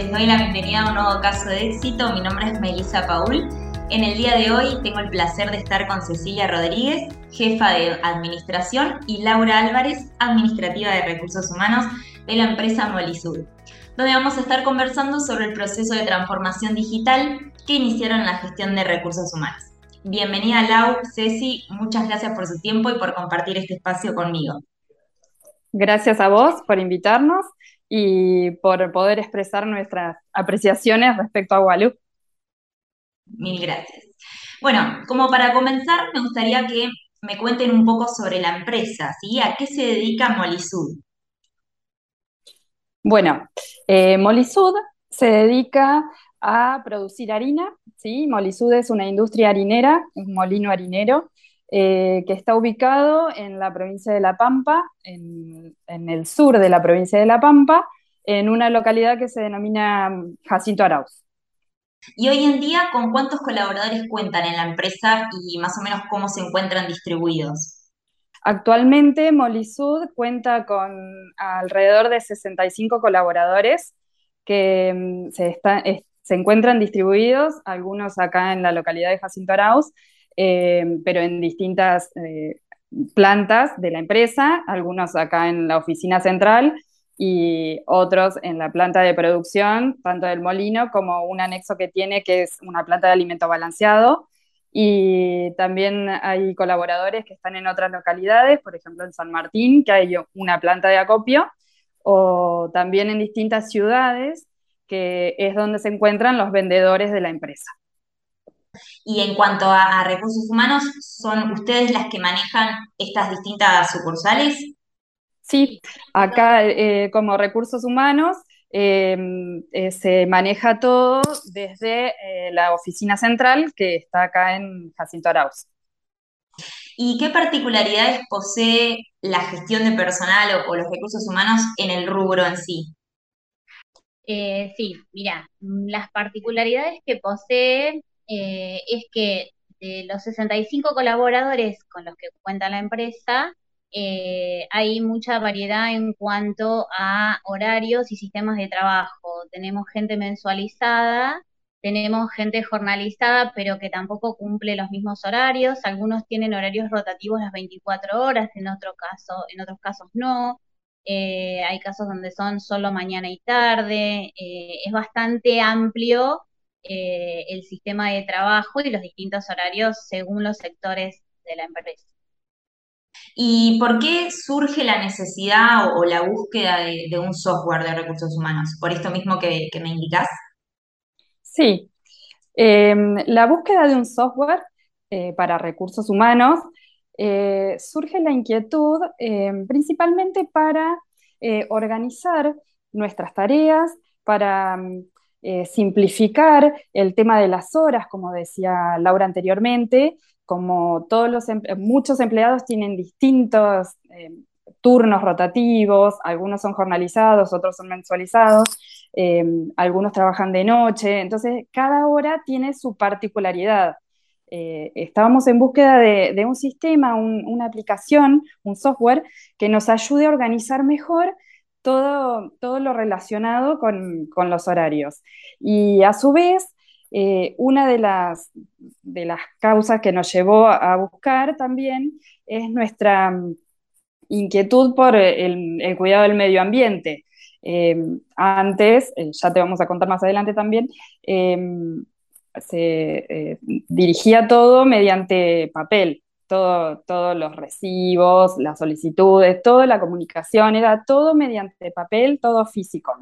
les doy la bienvenida a un nuevo caso de éxito. Mi nombre es Melissa Paul. En el día de hoy tengo el placer de estar con Cecilia Rodríguez, jefa de administración, y Laura Álvarez, administrativa de recursos humanos de la empresa Molisud, donde vamos a estar conversando sobre el proceso de transformación digital que iniciaron en la gestión de recursos humanos. Bienvenida Lau, Ceci, muchas gracias por su tiempo y por compartir este espacio conmigo. Gracias a vos por invitarnos y por poder expresar nuestras apreciaciones respecto a Walú. Mil gracias. Bueno, como para comenzar, me gustaría que me cuenten un poco sobre la empresa, ¿sí? ¿A qué se dedica Molisud? Bueno, eh, Molisud se dedica a producir harina, ¿sí? Molisud es una industria harinera, un molino harinero, eh, que está ubicado en la provincia de La Pampa, en, el sur de la provincia de La Pampa, en una localidad que se denomina Jacinto Arauz. Y hoy en día, ¿con cuántos colaboradores cuentan en la empresa y más o menos cómo se encuentran distribuidos? Actualmente Molisud cuenta con alrededor de 65 colaboradores que mm, se, se encuentran distribuidos, algunos acá en la localidad de Jacinto Arauz eh, pero en distintas eh, plantas de la empresa, algunos acá en la oficina central y otros en la planta de producción, tanto del molino como un anexo que tiene que es una planta de alimento balanceado. Y también hay colaboradores que están en otras localidades, por ejemplo en San Martín, que hay una planta de acopio, o también en distintas ciudades, que es donde se encuentran los vendedores de la empresa. Y en cuanto a, recursos humanos, ¿son ustedes las que manejan estas distintas sucursales? Sí, acá eh, como recursos humanos em, eh, se maneja todo desde eh, la oficina central que está acá en Jacinto Arauz. ¿Y qué particularidades posee la gestión de personal o, los recursos humanos en el rubro en sí? sí, mira, las particularidades que posee eh, es que de los 65 colaboradores con los que cuenta la empresa, eh, hay mucha variedad en cuanto a horarios y sistemas de trabajo. Tenemos gente mensualizada, tenemos gente jornalizada, pero que tampoco cumple los mismos horarios. Algunos tienen horarios rotativos las 24 horas, en, otro caso, en otros casos no. Eh, hay casos donde son solo mañana y tarde. es bastante amplio eh, el sistema de trabajo y los distintos horarios según los sectores de la empresa. ¿Y por qué surge la necesidad o, la búsqueda de, un software de recursos humanos? ¿Por esto mismo que, me indicas? Sí, em, la búsqueda de un software eh, para recursos humanos eh, surge la inquietud em, principalmente para organizar nuestras tareas, para eh, simplificar el tema de las horas, como decía Laura anteriormente, como todos los muchos empleados tienen distintos eh, turnos rotativos, algunos son jornalizados, otros son mensualizados, eh, algunos trabajan de noche, entonces cada hora tiene su particularidad. estábamos en búsqueda de, un sistema, una aplicación, un software que nos ayude a organizar mejor todo, todo lo relacionado con, los horarios. Y a su vez, eh, una de las, de las causas que nos llevó a buscar también es nuestra mm, inquietud por el, cuidado del medio ambiente. Eh, antes, eh, ya te vamos a contar más adelante también, se dirigía todo mediante papel todos los recibos, las solicitudes, toda la comunicación, era todo mediante papel, todo físico.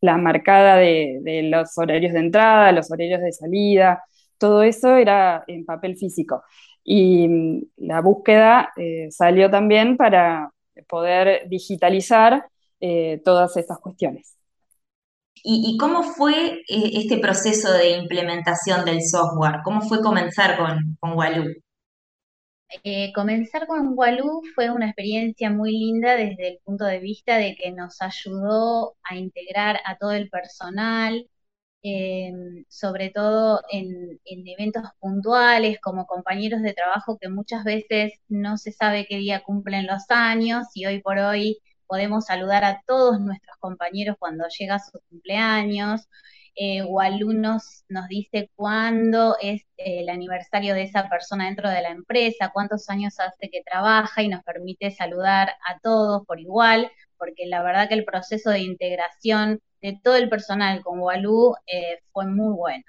La marcada de, los horarios de entrada, los horarios de salida, todo eso era en papel físico. Y mm, la búsqueda eh, salió también para poder digitalizar eh, todas estas cuestiones. ¿Y, cómo fue eh, este proceso de implementación del software? ¿Cómo fue comenzar con, con Waloo? Eh, comenzar con Walú fue una experiencia muy linda desde el punto de vista de que nos ayudó a integrar a todo el personal, eh, sobre todo en, eventos puntuales como compañeros de trabajo que muchas veces no se sabe qué día cumplen los años y hoy por hoy podemos saludar a todos nuestros compañeros cuando llega su cumpleaños, eh, o alumnos nos dice cuándo es el aniversario de esa persona dentro de la empresa, cuántos años hace que trabaja y nos permite saludar a todos por igual, porque la verdad que el proceso de integración de todo el personal con Walú eh, fue muy bueno.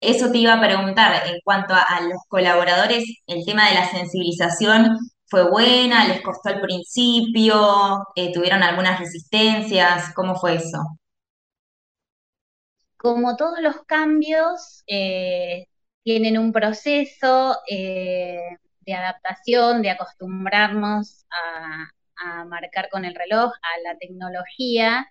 Eso te iba a preguntar, en cuanto a, los colaboradores, el tema de la sensibilización fue buena, les costó al principio, eh, tuvieron algunas resistencias, ¿cómo fue eso? Como todos los cambios, eh, tienen un proceso eh, de adaptación, de acostumbrarnos a, marcar con el reloj, a la tecnología,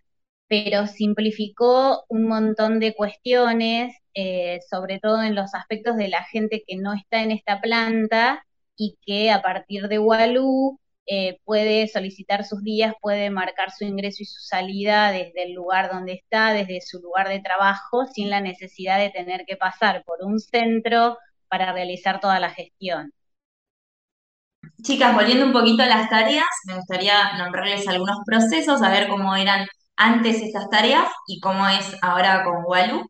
pero simplificó un montón de cuestiones, eh, sobre todo en los aspectos de la gente que no está en esta planta y que a partir de Walú eh, puede solicitar sus días, puede marcar su ingreso y su salida desde el lugar donde está, desde su lugar de trabajo, sin la necesidad de tener que pasar por un centro para realizar toda la gestión. Chicas, volviendo un poquito a las tareas, me gustaría nombrarles algunos procesos, a ver cómo eran antes esas tareas y cómo es ahora con Walu.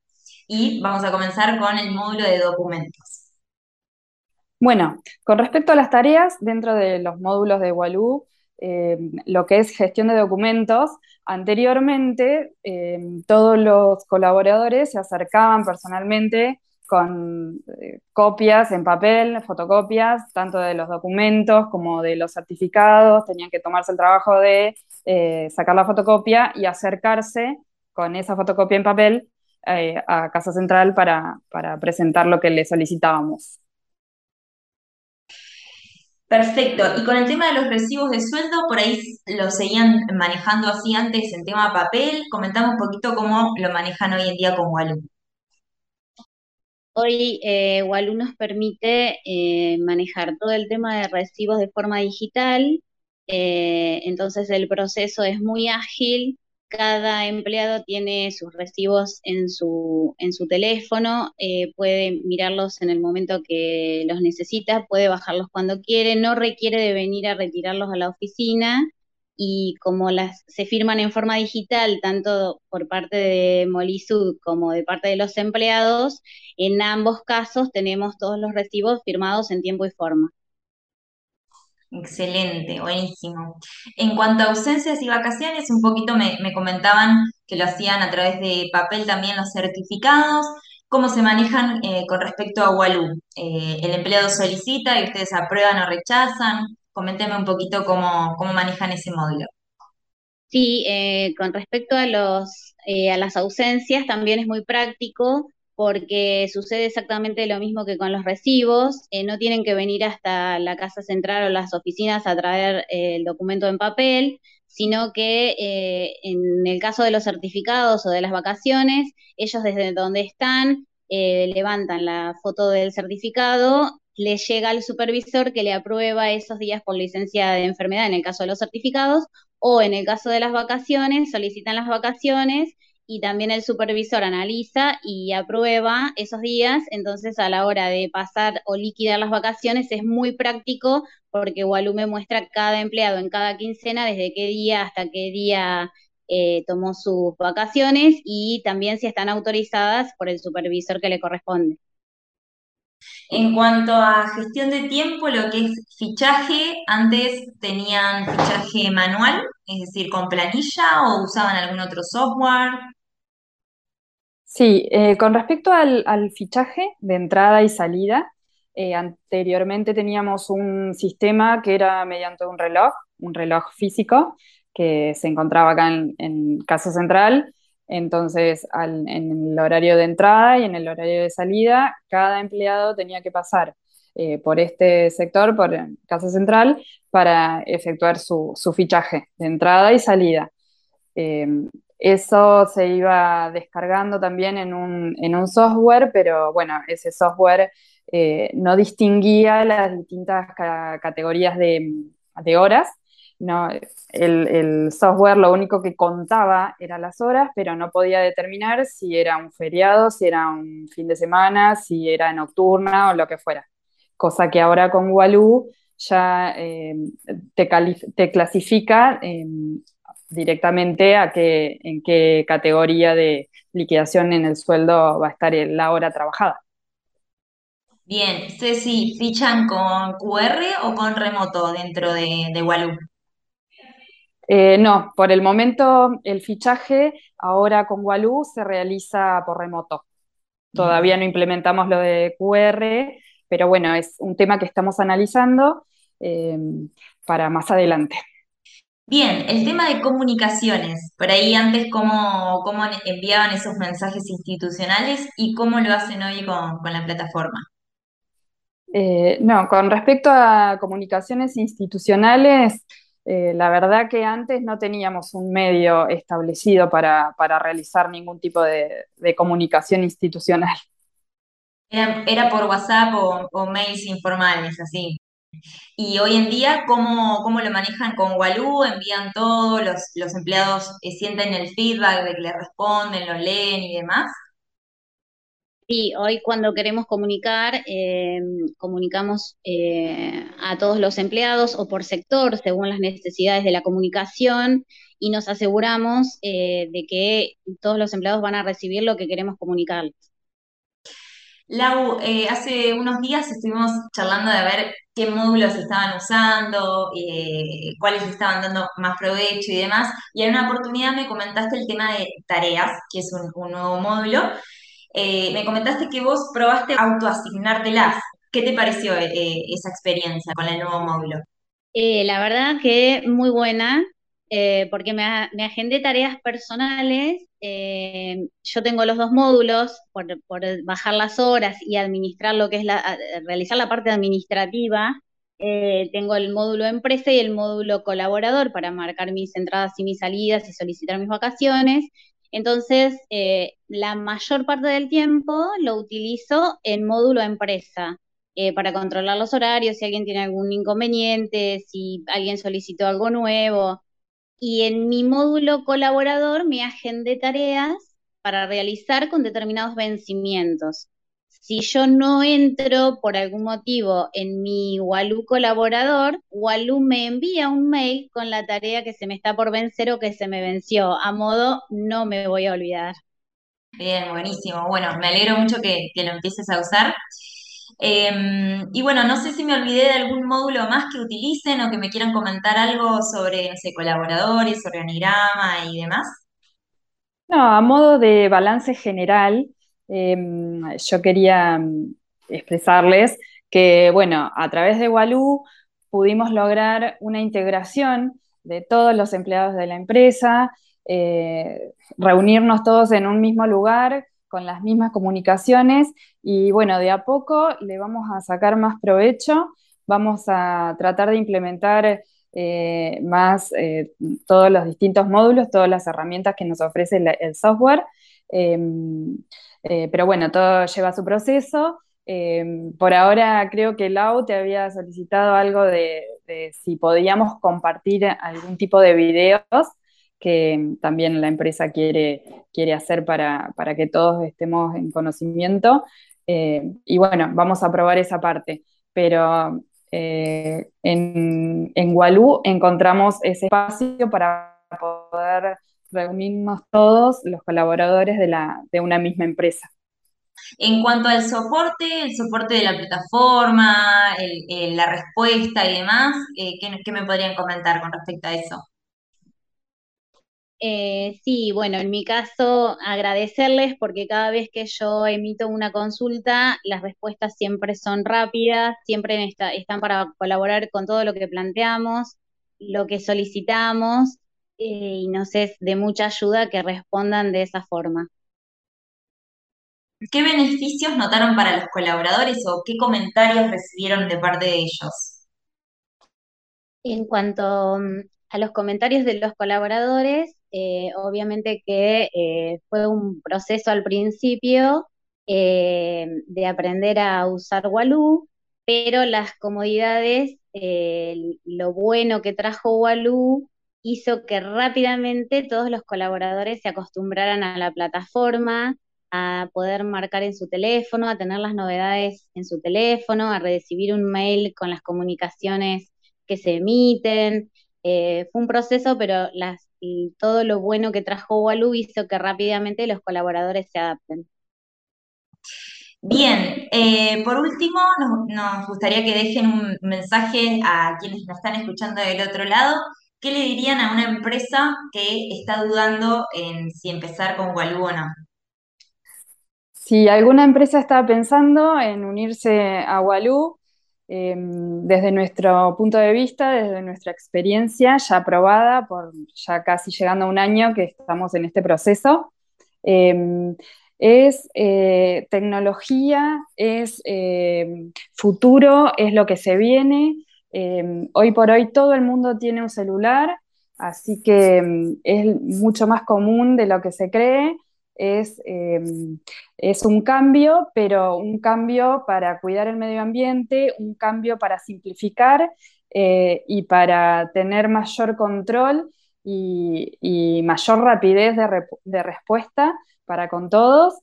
Y vamos a comenzar con el módulo de documentos. Bueno, con respecto a las tareas, dentro de los módulos de Walú, eh, lo que es gestión de documentos, anteriormente eh, todos los colaboradores se acercaban personalmente con eh, copias en papel, fotocopias, tanto de los documentos como de los certificados, tenían que tomarse el trabajo de sacar la fotocopia y acercarse con esa fotocopia en papel a Casa Central para presentar lo que le solicitábamos. Perfecto. Y con el tema de los recibos de sueldo, por ahí lo seguían manejando así antes en tema papel. Comentamos un poquito cómo lo manejan hoy en día con Walú. Hoy eh, nos permite eh, manejar todo el tema de recibos de forma digital. Eh, entonces el proceso es muy ágil cada empleado tiene sus recibos en su, en su teléfono, eh, puede mirarlos en el momento que los necesita, puede bajarlos cuando quiere, no requiere de venir a retirarlos a la oficina y como las se firman en forma digital, tanto por parte de Molisud como de parte de los empleados, en ambos casos tenemos todos los recibos firmados en tiempo y forma. Excelente, buenísimo. En cuanto a ausencias y vacaciones, un poquito me, comentaban que lo hacían a través de papel también los certificados. ¿Cómo se manejan eh, con respecto a Walú? Eh, ¿El empleado solicita y ustedes aprueban o rechazan? Coménteme un poquito cómo, cómo manejan ese módulo. Sí, eh, con respecto a, los, a las ausencias, también es muy práctico porque sucede exactamente lo mismo que con los recibos, eh, no tienen que venir hasta la casa central o las oficinas a traer eh, el documento en papel, sino que eh, en el caso de los certificados o de las vacaciones, ellos desde donde están levantan la foto del certificado, le llega al supervisor que le aprueba esos días por licencia de enfermedad en el caso de los certificados, o en el caso de las vacaciones, solicitan las vacaciones y también el supervisor analiza y aprueba esos días, entonces a la hora de pasar o liquidar las vacaciones es muy práctico porque Walume muestra cada empleado en cada quincena desde qué día hasta qué día eh, tomó sus vacaciones y también si están autorizadas por el supervisor que le corresponde. En cuanto a gestión de tiempo, lo que es fichaje, antes tenían fichaje manual, es decir, con planilla o usaban algún otro software. Sí, eh, con respecto al, fichaje de entrada y salida, eh, anteriormente teníamos un sistema que era mediante un reloj, un reloj físico que se encontraba acá en, Casa Central. Entonces, en el horario de entrada y en el horario de salida, cada empleado tenía que pasar eh, por este sector, por Casa Central, para efectuar su, su fichaje de entrada y salida. Eso se iba descargando también en un, software, pero bueno, ese software eh, no distinguía las distintas categorías de, horas. No, el, software lo único que contaba era las horas, pero no podía determinar si era un feriado, si era un fin de semana, si era nocturna o lo que fuera. Cosa que ahora con Waloo ya te, clasifica directamente a qué, en qué categoría de liquidación en el sueldo va a estar la hora trabajada. Bien, Ceci, ¿fichan con QR o con remoto dentro de, de Walú? Eh, no, por el momento el fichaje ahora con Walú se realiza por remoto. Todavía no implementamos lo de QR, pero bueno, es un tema que estamos analizando eh, para más adelante. Bien, el tema de comunicaciones. Por ahí antes, ¿cómo, cómo enviaban esos mensajes institucionales y cómo lo hacen hoy con, la plataforma? Eh, no, con respecto a comunicaciones institucionales, eh, la verdad que antes no teníamos un medio establecido para, realizar ningún tipo de, comunicación institucional. Era, por WhatsApp o, mails informales, así. Y hoy en día, ¿cómo, cómo lo manejan con Walú? ¿Envían todo? ¿Los, los empleados eh, sienten el feedback de que le responden, lo leen y demás? Sí, hoy cuando queremos comunicar, eh, comunicamos eh, a todos los empleados o por sector, según las necesidades de la comunicación, y nos aseguramos eh, de que todos los empleados van a recibir lo que queremos comunicarles. Lau, hace unos días estuvimos charlando de ver qué módulos estaban usando, cuáles estaban dando más provecho y demás, y en una oportunidad me comentaste el tema de tareas, que es un nuevo módulo, eh, me comentaste que vos probaste autoasignártelas. ¿Qué te pareció eh, eh, esa experiencia con el nuevo módulo? la verdad que muy buena, porque me, agendé tareas personales. yo tengo los dos módulos por, bajar las horas y administrar lo que es la, realizar la parte administrativa. tengo el módulo empresa y el módulo colaborador para marcar mis entradas y mis salidas y solicitar mis vacaciones. Entonces, eh, la mayor parte del tiempo lo utilizo en módulo empresa eh, para controlar los horarios, si alguien tiene algún inconveniente, si alguien solicitó algo nuevo. Y en mi módulo colaborador me agendé tareas para realizar con determinados vencimientos si yo no entro por algún motivo en mi Walú colaborador, Walú me envía un mail con la tarea que se me está por vencer o que se me venció, a modo no me voy a olvidar. Bien, buenísimo. Bueno, me alegro mucho que, lo empieces a usar. Em, y bueno, no sé si me olvidé de algún módulo más que utilicen o que me quieran comentar algo sobre, no sé, colaboradores, organigrama y demás. No, a modo de balance general, Em, yo quería mm, expresarles que, bueno, a través de Walú pudimos lograr una integración de todos los empleados de la empresa, eh, reunirnos todos en un mismo lugar con las mismas comunicaciones y bueno, de a poco le vamos a sacar más provecho, vamos a tratar de implementar eh, más eh, todos los distintos módulos, todas las herramientas que nos ofrece el software. Em, eh, pero bueno, todo lleva su proceso. Eh, por ahora creo que Lau te había solicitado algo de, si podíamos compartir algún tipo de videos que también la empresa quiere, quiere hacer para, que todos estemos en conocimiento. Eh, y bueno, vamos a probar esa parte. Pero en, en Walú encontramos ese espacio para poder reunirnos todos los colaboradores de, la, de una misma empresa. En cuanto al soporte, el soporte de la plataforma, la respuesta y demás, eh, ¿qué, me podrían comentar con respecto a eso? Eh, sí, bueno, en mi caso agradecerles porque cada vez que yo emito una consulta, las respuestas siempre son rápidas, siempre están para colaborar con todo lo que planteamos, lo que solicitamos y nos es de mucha ayuda que respondan de esa forma. ¿Qué beneficios notaron para los colaboradores o qué comentarios recibieron de parte de ellos? En cuanto mm, a los comentarios de los colaboradores, eh, obviamente que eh, fue un proceso al principio eh, de aprender a usar Walú, pero las comodidades, lo bueno que trajo Walú hizo que rápidamente todos los colaboradores se acostumbraran a la plataforma, a poder marcar en su teléfono, a tener las novedades en su teléfono, a recibir un mail con las comunicaciones que se emiten. Fue un proceso, pero las, todo lo bueno que trajo Walú hizo que rápidamente los colaboradores se adapten. Bien, eh, por último, nos, gustaría que dejen un mensaje a quienes nos están escuchando del otro lado. ¿Qué le dirían a una empresa que está dudando en si empezar con Walú o no? Si alguna empresa está pensando en unirse a Walú, em, desde nuestro punto de vista, desde nuestra experiencia ya aprobada por ya casi llegando a un año que estamos en este proceso, em, es eh, tecnología, es em, futuro, es lo que se viene. hoy por hoy todo el mundo tiene un celular, así que es mucho más común de lo que se cree es, em, es un cambio, pero un cambio para cuidar el medio ambiente, un cambio para simplificar eh, y para tener mayor control y, mayor rapidez de, respuesta para con todos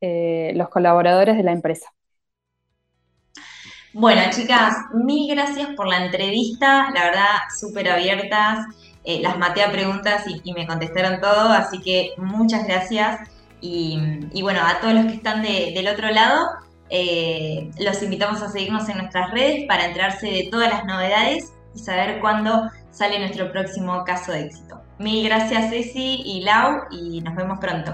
eh, los colaboradores de la empresa. Bueno, chicas, mil gracias por la entrevista, la verdad, súper abiertas. Eh, las maté a preguntas y, me contestaron todo, así que muchas gracias. Y, bueno, a todos los que están del otro lado, eh, los invitamos a seguirnos en nuestras redes para enterarse de todas las novedades y saber cuándo sale nuestro próximo caso de éxito. Mil gracias Ceci y Lau y nos vemos pronto.